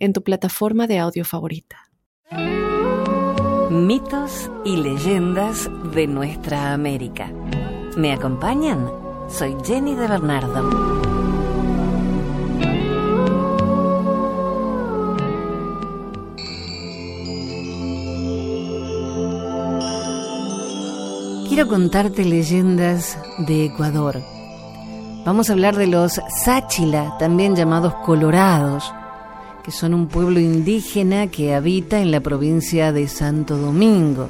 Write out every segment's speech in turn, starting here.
en tu plataforma de audio favorita. Mitos y leyendas de nuestra América. ¿Me acompañan? Soy Jenny de Bernardo. Quiero contarte leyendas de Ecuador. Vamos a hablar de los Sáchila, también llamados Colorados, que son un pueblo indígena que habita en la provincia de Santo Domingo.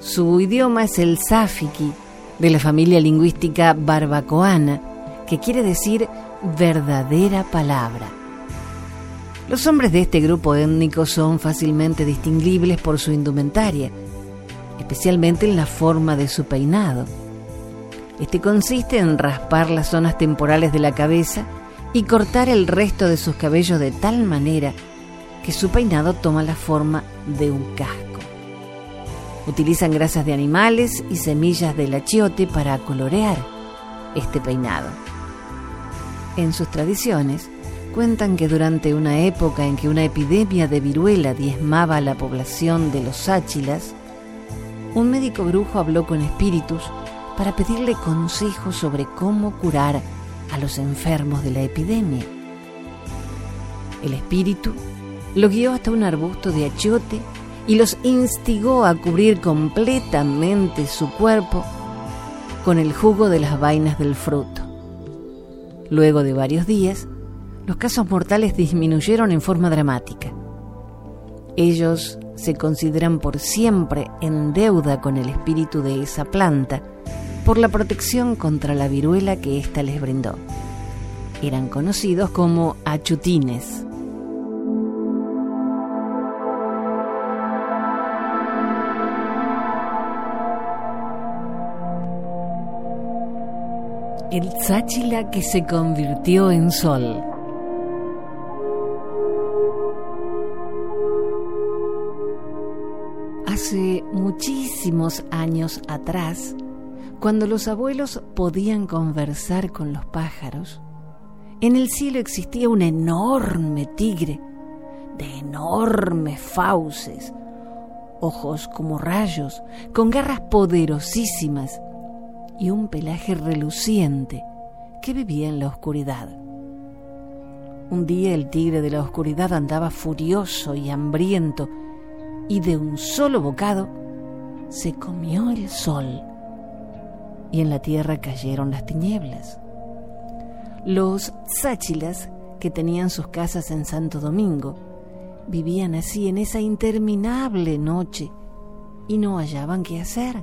Su idioma es el sáfiqui, de la familia lingüística barbacoana, que quiere decir verdadera palabra. Los hombres de este grupo étnico son fácilmente distinguibles por su indumentaria, especialmente en la forma de su peinado. Este consiste en raspar las zonas temporales de la cabeza y cortar el resto de sus cabellos de tal manera que su peinado toma la forma de un casco. Utilizan grasas de animales y semillas del achiote para colorear este peinado. En sus tradiciones, cuentan que durante una época en que una epidemia de viruela diezmaba a la población de los Áchilas, un médico brujo habló con espíritus para pedirle consejos sobre cómo curar a los enfermos de la epidemia. El espíritu lo guió hasta un arbusto de achiote y los instigó a cubrir completamente su cuerpo con el jugo de las vainas del fruto. Luego de varios días, los casos mortales disminuyeron en forma dramática. Ellos se consideran por siempre en deuda con el espíritu de esa planta por la protección contra la viruela que ésta les brindó. Eran conocidos como achutines. El Tsáchila que se convirtió en sol. Hace muchísimos años atrás, cuando los abuelos podían conversar con los pájaros, en el cielo existía un enorme tigre de enormes fauces, ojos como rayos, con garras poderosísimas y un pelaje reluciente que vivía en la oscuridad. Un día el tigre de la oscuridad andaba furioso y hambriento y de un solo bocado se comió el sol y en la tierra cayeron las tinieblas. Los sáchilas, que tenían sus casas en Santo Domingo, vivían así en esa interminable noche y no hallaban qué hacer.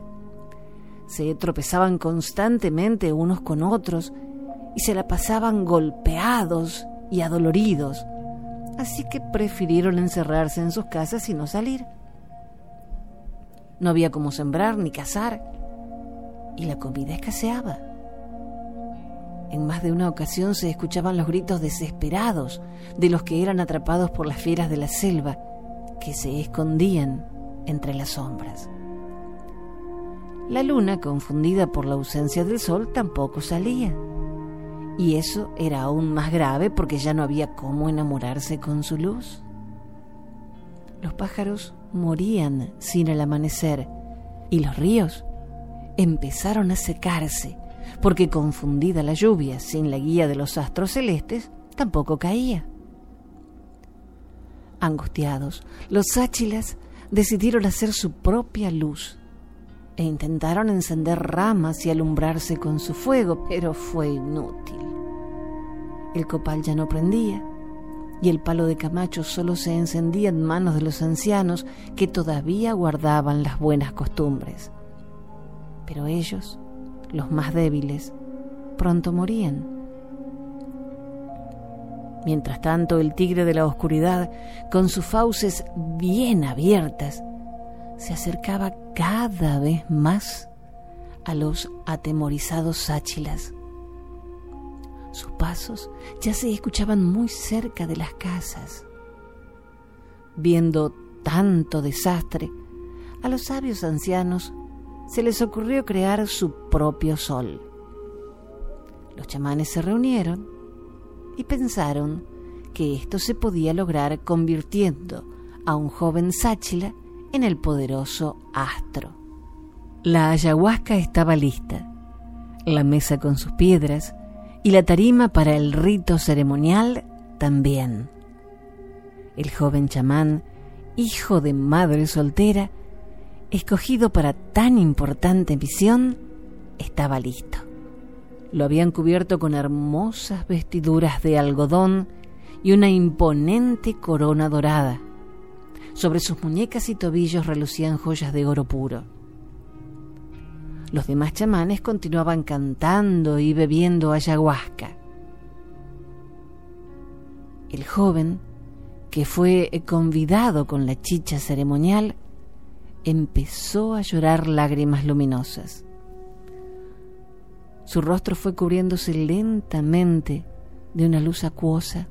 Se tropezaban constantemente unos con otros y se la pasaban golpeados y adoloridos así que prefirieron encerrarse en sus casas y no salir. No había cómo sembrar ni cazar, y la comida escaseaba. En más de una ocasión se escuchaban los gritos desesperados de los que eran atrapados por las fieras de la selva, que se escondían entre las sombras. La luna, confundida por la ausencia del sol, tampoco salía y eso era aún más grave porque ya no había cómo enamorarse con su luz. Los pájaros morían sin el amanecer y los ríos empezaron a secarse porque confundida la lluvia sin la guía de los astros celestes tampoco caía. Angustiados, los áchilas decidieron hacer su propia luz e intentaron encender ramas y alumbrarse con su fuego, pero fue inútil. El copal ya no prendía y el palo de Camacho solo se encendía en manos de los ancianos que todavía guardaban las buenas costumbres. Pero ellos, los más débiles, pronto morían. Mientras tanto, el tigre de la oscuridad, con sus fauces bien abiertas, se acercaba cada vez más a los atemorizados sáchilas. Sus pasos ya se escuchaban muy cerca de las casas. Viendo tanto desastre, a los sabios ancianos se les ocurrió crear su propio sol. Los chamanes se reunieron y pensaron que esto se podía lograr convirtiendo a un joven sáchila en el poderoso astro. La ayahuasca estaba lista, la mesa con sus piedras y la tarima para el rito ceremonial también. El joven chamán, hijo de madre soltera, escogido para tan importante misión, estaba listo. Lo habían cubierto con hermosas vestiduras de algodón y una imponente corona dorada. Sobre sus muñecas y tobillos relucían joyas de oro puro. Los demás chamanes continuaban cantando y bebiendo ayahuasca. El joven, que fue convidado con la chicha ceremonial, empezó a llorar lágrimas luminosas. Su rostro fue cubriéndose lentamente de una luz acuosa,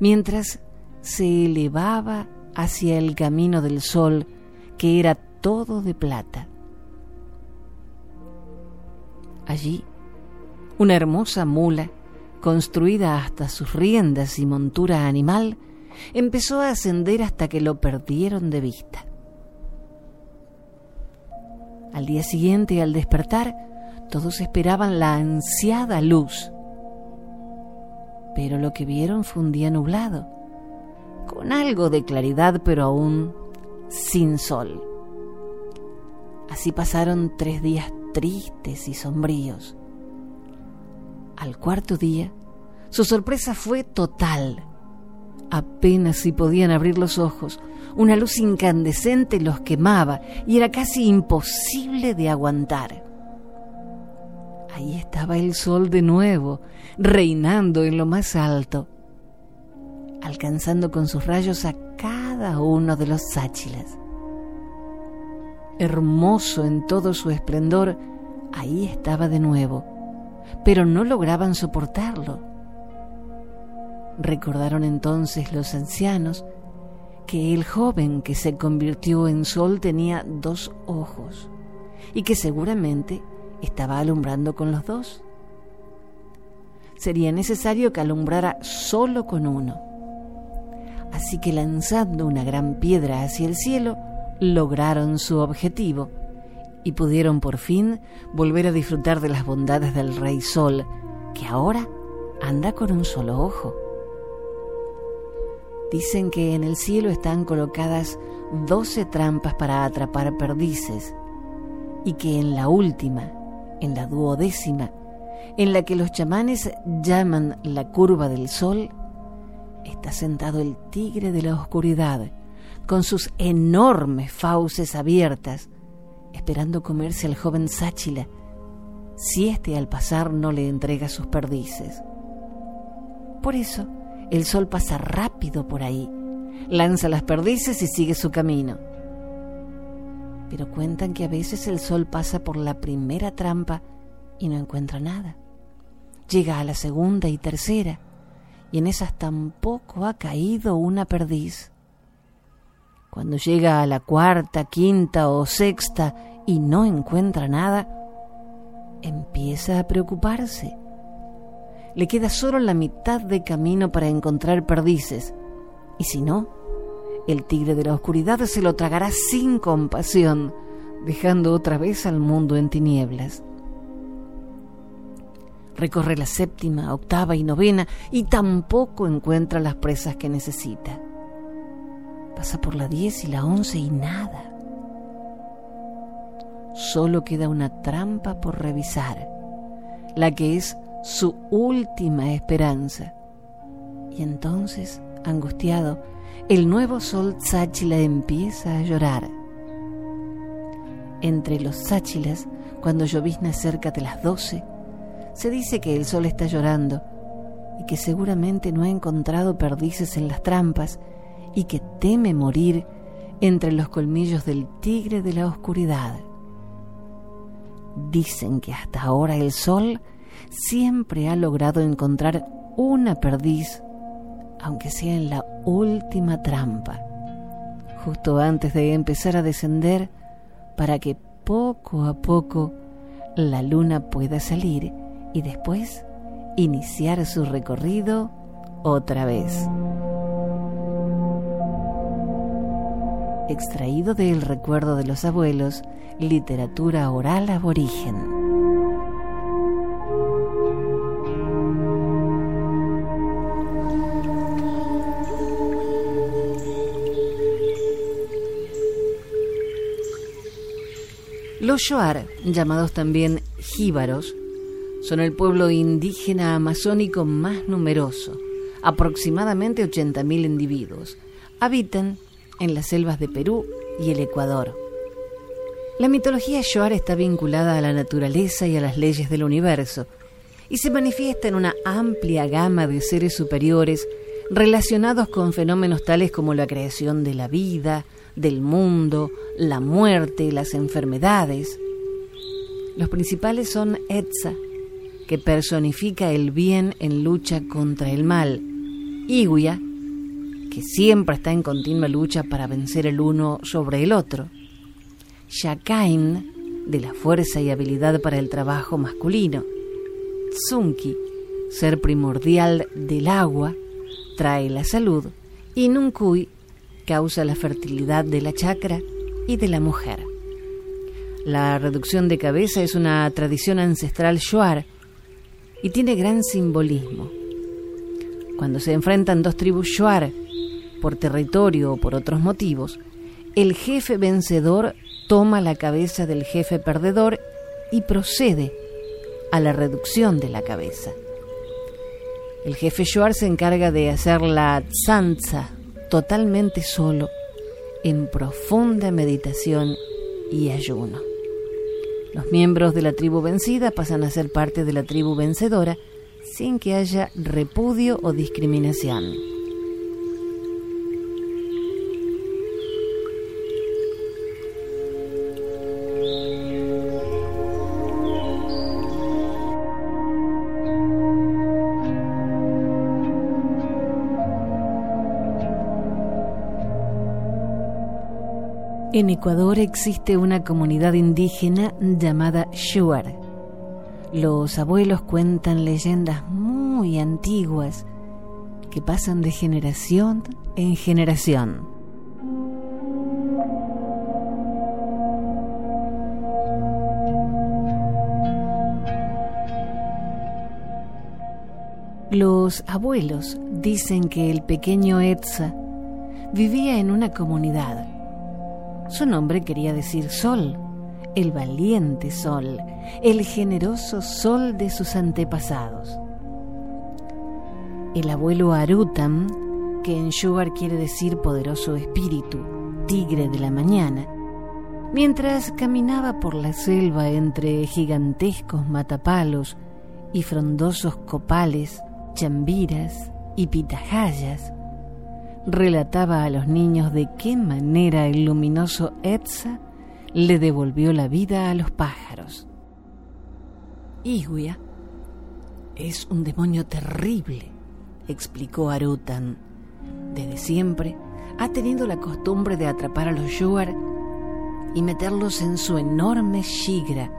mientras se elevaba hacia el camino del sol, que era todo de plata. Allí, una hermosa mula, construida hasta sus riendas y montura animal, empezó a ascender hasta que lo perdieron de vista. Al día siguiente, al despertar, todos esperaban la ansiada luz, pero lo que vieron fue un día nublado, con algo de claridad, pero aún sin sol. Así pasaron tres días tristes y sombríos. Al cuarto día, su sorpresa fue total. Apenas si podían abrir los ojos, una luz incandescente los quemaba y era casi imposible de aguantar. Ahí estaba el sol de nuevo, reinando en lo más alto, alcanzando con sus rayos a cada uno de los sáchilas. Hermoso en todo su esplendor, ahí estaba de nuevo, pero no lograban soportarlo. Recordaron entonces los ancianos que el joven que se convirtió en sol tenía dos ojos y que seguramente estaba alumbrando con los dos. Sería necesario que alumbrara solo con uno. Así que lanzando una gran piedra hacia el cielo, lograron su objetivo y pudieron por fin volver a disfrutar de las bondades del Rey Sol, que ahora anda con un solo ojo. Dicen que en el cielo están colocadas doce trampas para atrapar perdices y que en la última, en la duodécima, en la que los chamanes llaman la curva del sol, está sentado el tigre de la oscuridad, con sus enormes fauces abiertas, esperando comerse al joven Sáchila, si éste al pasar no le entrega sus perdices. Por eso, el sol pasa rápido por ahí, lanza las perdices y sigue su camino pero cuentan que a veces el sol pasa por la primera trampa y no encuentra nada. Llega a la segunda y tercera, y en esas tampoco ha caído una perdiz. Cuando llega a la cuarta, quinta o sexta y no encuentra nada, empieza a preocuparse. Le queda solo la mitad de camino para encontrar perdices, y si no, el tigre de la oscuridad se lo tragará sin compasión, dejando otra vez al mundo en tinieblas. Recorre la séptima, octava y novena y tampoco encuentra las presas que necesita. Pasa por la diez y la once y nada. Solo queda una trampa por revisar, la que es su última esperanza. Y entonces, angustiado, el nuevo sol sáchila empieza a llorar. Entre los sáchilas, cuando llovizna cerca de las doce, se dice que el sol está llorando y que seguramente no ha encontrado perdices en las trampas y que teme morir entre los colmillos del tigre de la oscuridad. Dicen que hasta ahora el sol siempre ha logrado encontrar una perdiz, aunque sea en la última trampa, justo antes de empezar a descender, para que poco a poco la luna pueda salir y después iniciar su recorrido otra vez. Extraído del recuerdo de los abuelos, literatura oral aborigen. Los Shoar, llamados también jíbaros, son el pueblo indígena amazónico más numeroso, aproximadamente 80.000 individuos. Habitan en las selvas de Perú y el Ecuador. La mitología Shoar está vinculada a la naturaleza y a las leyes del universo y se manifiesta en una amplia gama de seres superiores relacionados con fenómenos tales como la creación de la vida, del mundo, la muerte, las enfermedades. Los principales son Etza, que personifica el bien en lucha contra el mal, Iguia, que siempre está en continua lucha para vencer el uno sobre el otro, Shakain, de la fuerza y habilidad para el trabajo masculino, Tsunki, ser primordial del agua, trae la salud, y Nunkui, causa la fertilidad de la chakra y de la mujer. La reducción de cabeza es una tradición ancestral shuar y tiene gran simbolismo. Cuando se enfrentan dos tribus shuar por territorio o por otros motivos, el jefe vencedor toma la cabeza del jefe perdedor y procede a la reducción de la cabeza. El jefe Shuar se encarga de hacer la tzanza totalmente solo, en profunda meditación y ayuno. Los miembros de la tribu vencida pasan a ser parte de la tribu vencedora sin que haya repudio o discriminación. En Ecuador existe una comunidad indígena llamada Shuar. Los abuelos cuentan leyendas muy antiguas que pasan de generación en generación. Los abuelos dicen que el pequeño Etza vivía en una comunidad su nombre quería decir sol, el valiente sol, el generoso sol de sus antepasados. El abuelo Arutam, que en Sugar quiere decir poderoso espíritu, tigre de la mañana, mientras caminaba por la selva entre gigantescos matapalos y frondosos copales, chambiras y pitahayas, relataba a los niños de qué manera el luminoso Etza le devolvió la vida a los pájaros. Iguia es un demonio terrible, explicó Arutan. Desde siempre ha tenido la costumbre de atrapar a los Yuar y meterlos en su enorme shigra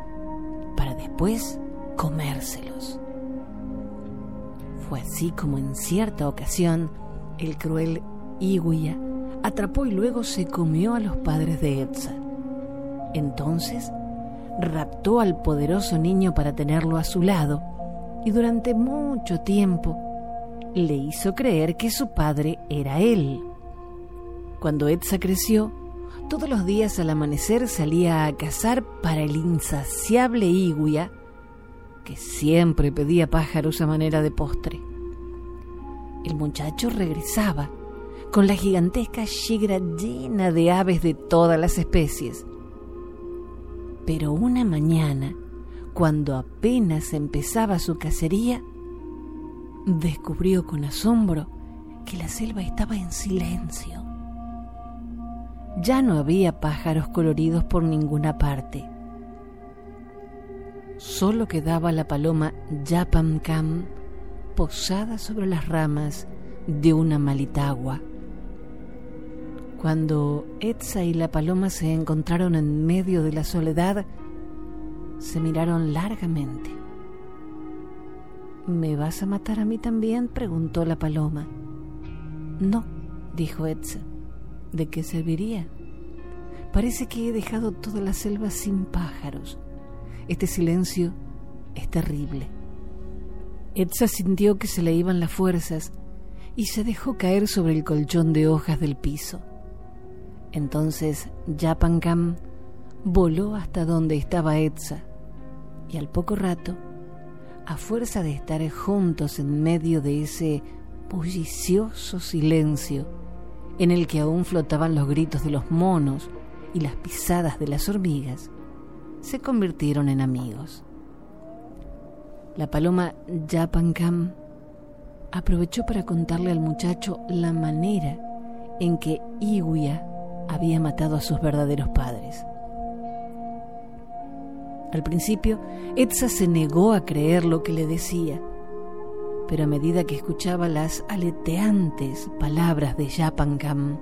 para después comérselos. Fue así como en cierta ocasión el cruel Iguia atrapó y luego se comió a los padres de Etza. Entonces raptó al poderoso niño para tenerlo a su lado y durante mucho tiempo le hizo creer que su padre era él. Cuando Etza creció, todos los días al amanecer salía a cazar para el insaciable Iguia, que siempre pedía pájaros a manera de postre. El muchacho regresaba con la gigantesca shigra llena de aves de todas las especies. Pero una mañana, cuando apenas empezaba su cacería, descubrió con asombro que la selva estaba en silencio. Ya no había pájaros coloridos por ninguna parte. Solo quedaba la paloma Yapamcam posada sobre las ramas de una malitagua. Cuando Etza y la paloma se encontraron en medio de la soledad, se miraron largamente. ¿Me vas a matar a mí también? preguntó la paloma. No, dijo Etza. ¿De qué serviría? Parece que he dejado toda la selva sin pájaros. Este silencio es terrible. Etza sintió que se le iban las fuerzas y se dejó caer sobre el colchón de hojas del piso. Entonces Yapangam voló hasta donde estaba Etza y al poco rato, a fuerza de estar juntos en medio de ese bullicioso silencio en el que aún flotaban los gritos de los monos y las pisadas de las hormigas, se convirtieron en amigos. La paloma Yapangam aprovechó para contarle al muchacho la manera en que Iguia había matado a sus verdaderos padres. Al principio, Etza se negó a creer lo que le decía, pero a medida que escuchaba las aleteantes palabras de Yapangam,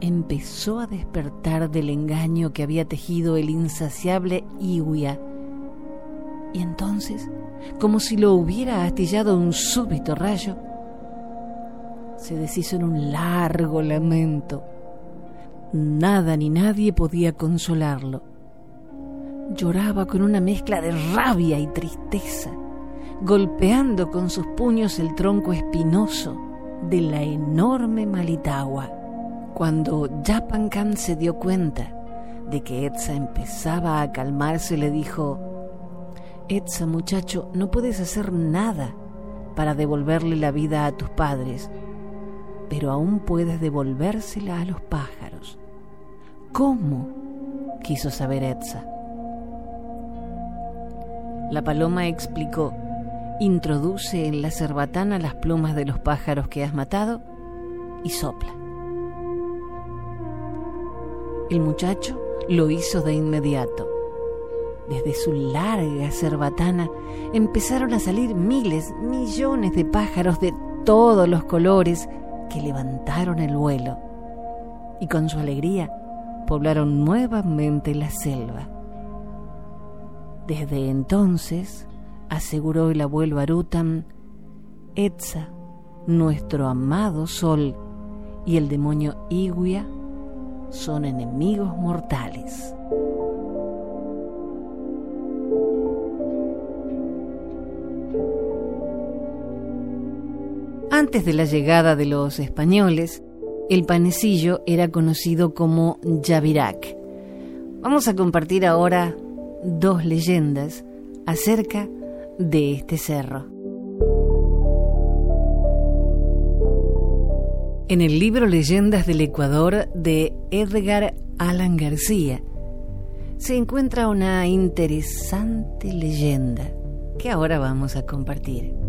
empezó a despertar del engaño que había tejido el insaciable Iwia. Y entonces, como si lo hubiera astillado un súbito rayo, se deshizo en un largo lamento. Nada ni nadie podía consolarlo. Lloraba con una mezcla de rabia y tristeza, golpeando con sus puños el tronco espinoso de la enorme Malitagua. Cuando Yapankan se dio cuenta de que Etza empezaba a calmarse, le dijo, Etza muchacho, no puedes hacer nada para devolverle la vida a tus padres, pero aún puedes devolvérsela a los pájaros. ¿Cómo? quiso saber Etza. La paloma explicó, introduce en la cerbatana las plumas de los pájaros que has matado y sopla. El muchacho lo hizo de inmediato. Desde su larga cerbatana empezaron a salir miles, millones de pájaros de todos los colores que levantaron el vuelo y con su alegría poblaron nuevamente la selva. Desde entonces, aseguró el abuelo Arutam, Etza, nuestro amado sol, y el demonio Iguia son enemigos mortales. Antes de la llegada de los españoles, el panecillo era conocido como Yavirac. Vamos a compartir ahora dos leyendas acerca de este cerro. En el libro Leyendas del Ecuador de Edgar Allan García se encuentra una interesante leyenda que ahora vamos a compartir.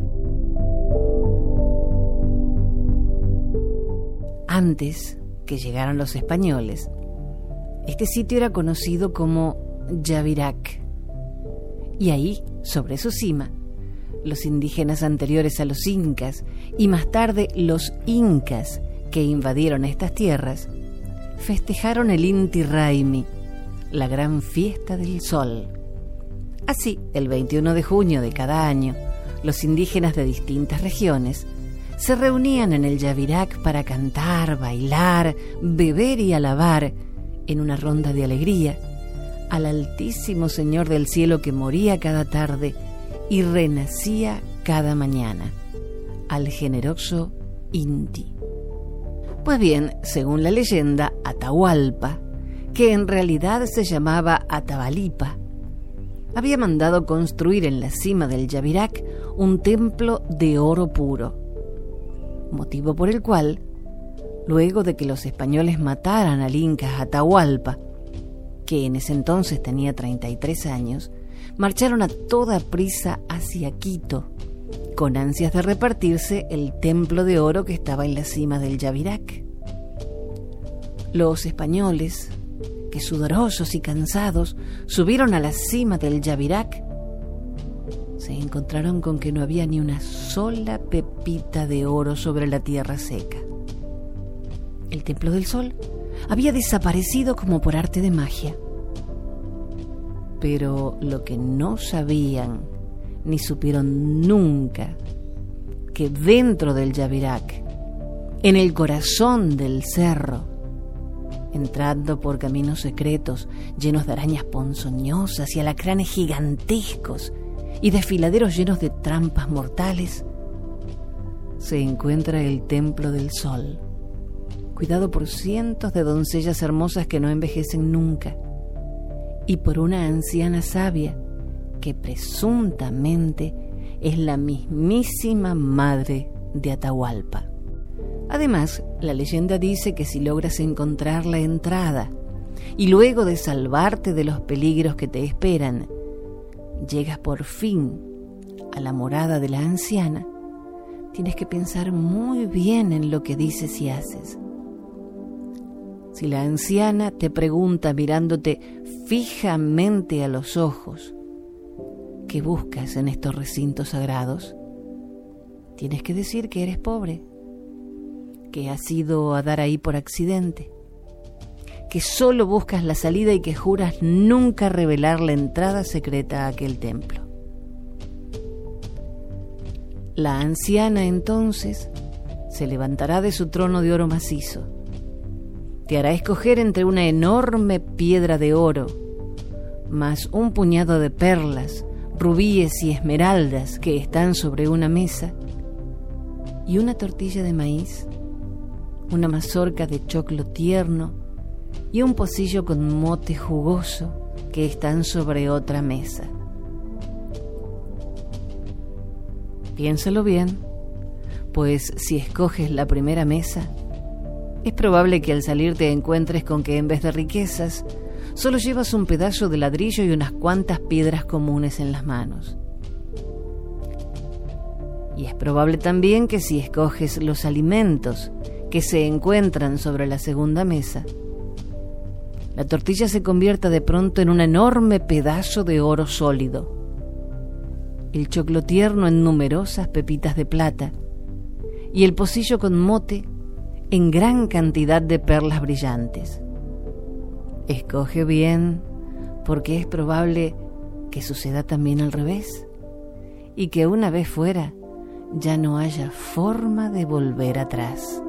Antes que llegaran los españoles, este sitio era conocido como Yavirac. Y ahí, sobre su cima, los indígenas anteriores a los incas y más tarde los incas que invadieron estas tierras, festejaron el Inti Raimi, la gran fiesta del sol. Así, el 21 de junio de cada año, los indígenas de distintas regiones se reunían en el Yavirac para cantar, bailar, beber y alabar en una ronda de alegría al Altísimo Señor del Cielo que moría cada tarde y renacía cada mañana, al generoso Inti. Pues bien, según la leyenda, Atahualpa, que en realidad se llamaba Atabalipa, había mandado construir en la cima del Yavirac un templo de oro puro, motivo por el cual, luego de que los españoles mataran al Inca Atahualpa, que en ese entonces tenía 33 años, marcharon a toda prisa hacia Quito con ansias de repartirse el templo de oro que estaba en la cima del Yavirac. Los españoles, que sudorosos y cansados subieron a la cima del Yavirac, se encontraron con que no había ni una sola pepita de oro sobre la tierra seca. El templo del sol había desaparecido como por arte de magia. Pero lo que no sabían ni supieron nunca, que dentro del Yavirac, en el corazón del cerro, entrando por caminos secretos llenos de arañas ponzoñosas y alacranes gigantescos y desfiladeros llenos de trampas mortales, se encuentra el Templo del Sol, cuidado por cientos de doncellas hermosas que no envejecen nunca, y por una anciana sabia que presuntamente es la mismísima madre de Atahualpa. Además, la leyenda dice que si logras encontrar la entrada y luego de salvarte de los peligros que te esperan, llegas por fin a la morada de la anciana, tienes que pensar muy bien en lo que dices y haces. Si la anciana te pregunta mirándote fijamente a los ojos, ¿qué buscas en estos recintos sagrados? Tienes que decir que eres pobre, que has ido a dar ahí por accidente, que solo buscas la salida y que juras nunca revelar la entrada secreta a aquel templo. La anciana entonces se levantará de su trono de oro macizo, te hará escoger entre una enorme piedra de oro, más un puñado de perlas, rubíes y esmeraldas que están sobre una mesa, y una tortilla de maíz una mazorca de choclo tierno y un pocillo con mote jugoso que están sobre otra mesa. Piénsalo bien, pues si escoges la primera mesa, es probable que al salir te encuentres con que en vez de riquezas, solo llevas un pedazo de ladrillo y unas cuantas piedras comunes en las manos. Y es probable también que si escoges los alimentos que se encuentran sobre la segunda mesa, la tortilla se convierta de pronto en un enorme pedazo de oro sólido, el choclo tierno en numerosas pepitas de plata y el pocillo con mote en gran cantidad de perlas brillantes. Escoge bien porque es probable que suceda también al revés y que una vez fuera ya no haya forma de volver atrás.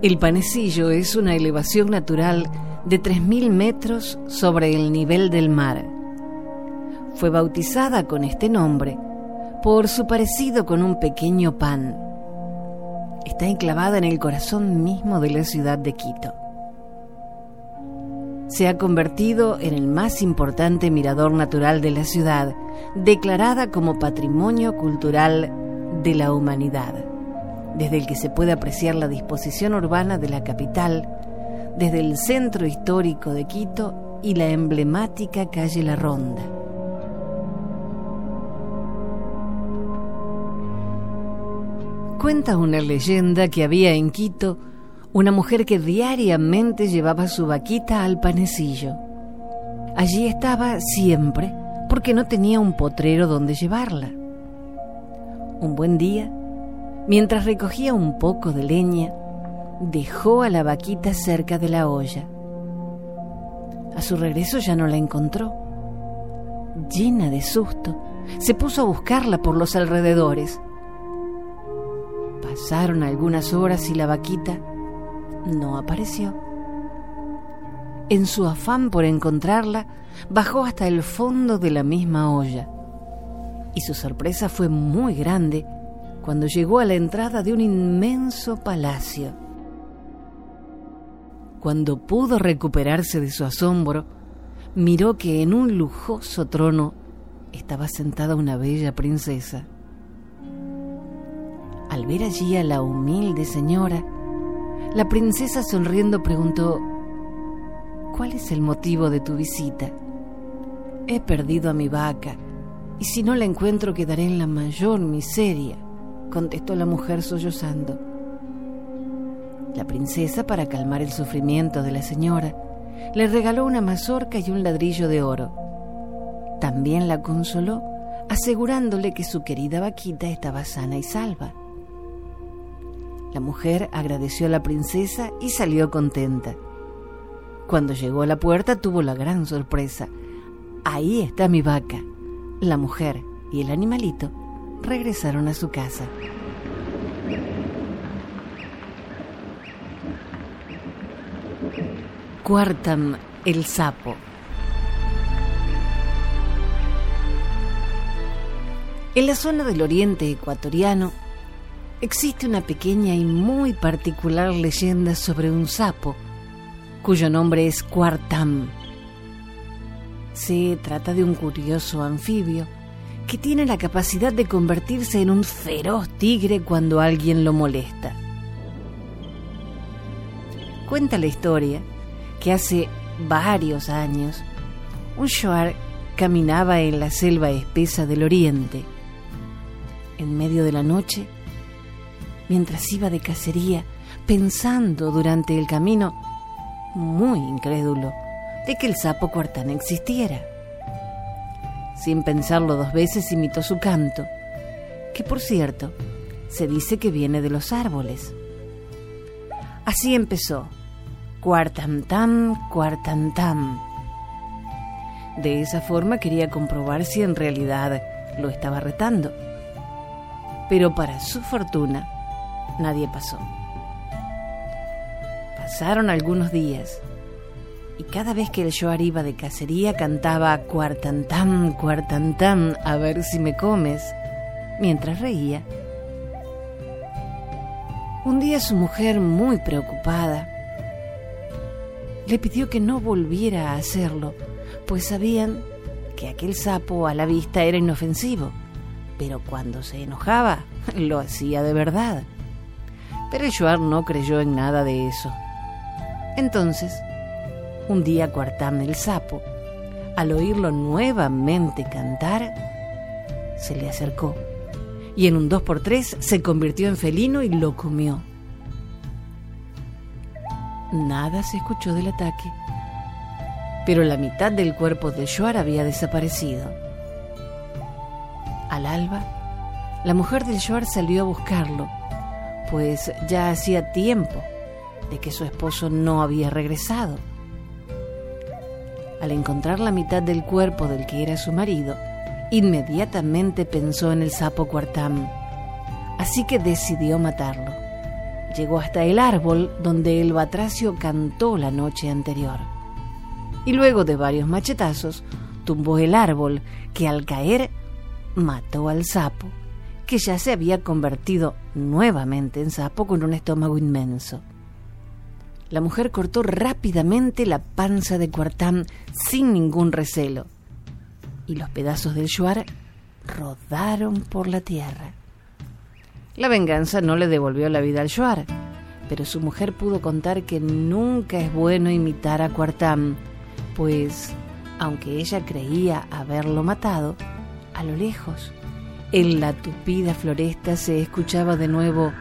El Panecillo es una elevación natural de 3.000 metros sobre el nivel del mar. Fue bautizada con este nombre por su parecido con un pequeño pan. Está enclavada en el corazón mismo de la ciudad de Quito. Se ha convertido en el más importante mirador natural de la ciudad, declarada como Patrimonio Cultural de la Humanidad desde el que se puede apreciar la disposición urbana de la capital, desde el centro histórico de Quito y la emblemática calle La Ronda. Cuenta una leyenda que había en Quito una mujer que diariamente llevaba su vaquita al panecillo. Allí estaba siempre porque no tenía un potrero donde llevarla. Un buen día, Mientras recogía un poco de leña, dejó a la vaquita cerca de la olla. A su regreso ya no la encontró. Llena de susto, se puso a buscarla por los alrededores. Pasaron algunas horas y la vaquita no apareció. en su afán por encontrarla, bajó hasta el fondo de la misma olla. Y su sorpresa fue muy grande cuando llegó a la entrada de un inmenso palacio. Cuando pudo recuperarse de su asombro, miró que en un lujoso trono estaba sentada una bella princesa. Al ver allí a la humilde señora, la princesa sonriendo preguntó, ¿Cuál es el motivo de tu visita? He perdido a mi vaca, y si no la encuentro quedaré en la mayor miseria, contestó la mujer sollozando. La princesa, para calmar el sufrimiento de la señora, le regaló una mazorca y un ladrillo de oro. También la consoló, asegurándole que su querida vaquita estaba sana y salva. La mujer agradeció a la princesa y salió contenta. Cuando llegó a la puerta tuvo la gran sorpresa. Ahí está mi vaca. La mujer y el animalito regresaron a su casa. Cuartam el sapo. En la zona del oriente ecuatoriano existe una pequeña y muy particular leyenda sobre un sapo, cuyo nombre es Cuartam. Se trata de un curioso anfibio que tiene la capacidad de convertirse en un feroz tigre cuando alguien lo molesta. Cuenta la historia que hace varios años un shuar caminaba en la selva espesa del oriente. En medio de la noche, mientras iba de cacería, pensando durante el camino, muy incrédulo, de que el sapo cuartán existiera. Sin pensarlo dos veces imitó su canto, que por cierto, se dice que viene de los árboles. Así empezó, cuartam tam, cuartam tam. De esa forma quería comprobar si en realidad lo estaba retando. Pero para su fortuna, nadie pasó. Pasaron algunos días y cada vez que el Shoar iba de cacería cantaba cuartantam, cuartantam, a ver si me comes, mientras reía. Un día su mujer, muy preocupada, le pidió que no volviera a hacerlo, pues sabían que aquel sapo a la vista era inofensivo, pero cuando se enojaba lo hacía de verdad. Pero el no creyó en nada de eso. Entonces, un día Cuartam el sapo, al oírlo nuevamente cantar, se le acercó y en un dos por tres se convirtió en felino y lo comió. Nada se escuchó del ataque, pero la mitad del cuerpo de Shuar había desaparecido. Al alba, la mujer del Shuar salió a buscarlo, pues ya hacía tiempo de que su esposo no había regresado. Al encontrar la mitad del cuerpo del que era su marido, inmediatamente pensó en el sapo Cuartam, así que decidió matarlo llegó hasta el árbol donde el batracio cantó la noche anterior. Y luego de varios machetazos, tumbó el árbol que al caer mató al sapo, que ya se había convertido nuevamente en sapo con un estómago inmenso. La mujer cortó rápidamente la panza de Cuartán sin ningún recelo, y los pedazos del shuar rodaron por la tierra. La venganza no le devolvió la vida al Shuar, pero su mujer pudo contar que nunca es bueno imitar a Cuartam, pues, aunque ella creía haberlo matado, a lo lejos, en la tupida floresta se escuchaba de nuevo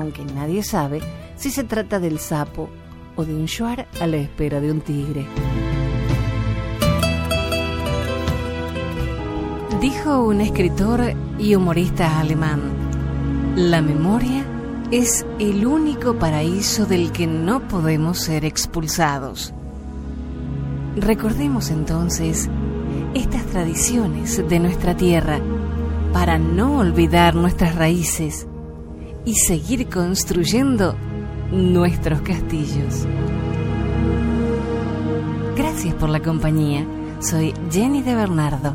aunque nadie sabe si se trata del sapo o de un shuar a la espera de un tigre. Dijo un escritor y humorista alemán, la memoria es el único paraíso del que no podemos ser expulsados. Recordemos entonces estas tradiciones de nuestra tierra para no olvidar nuestras raíces y seguir construyendo nuestros castillos. Gracias por la compañía. Soy Jenny de Bernardo.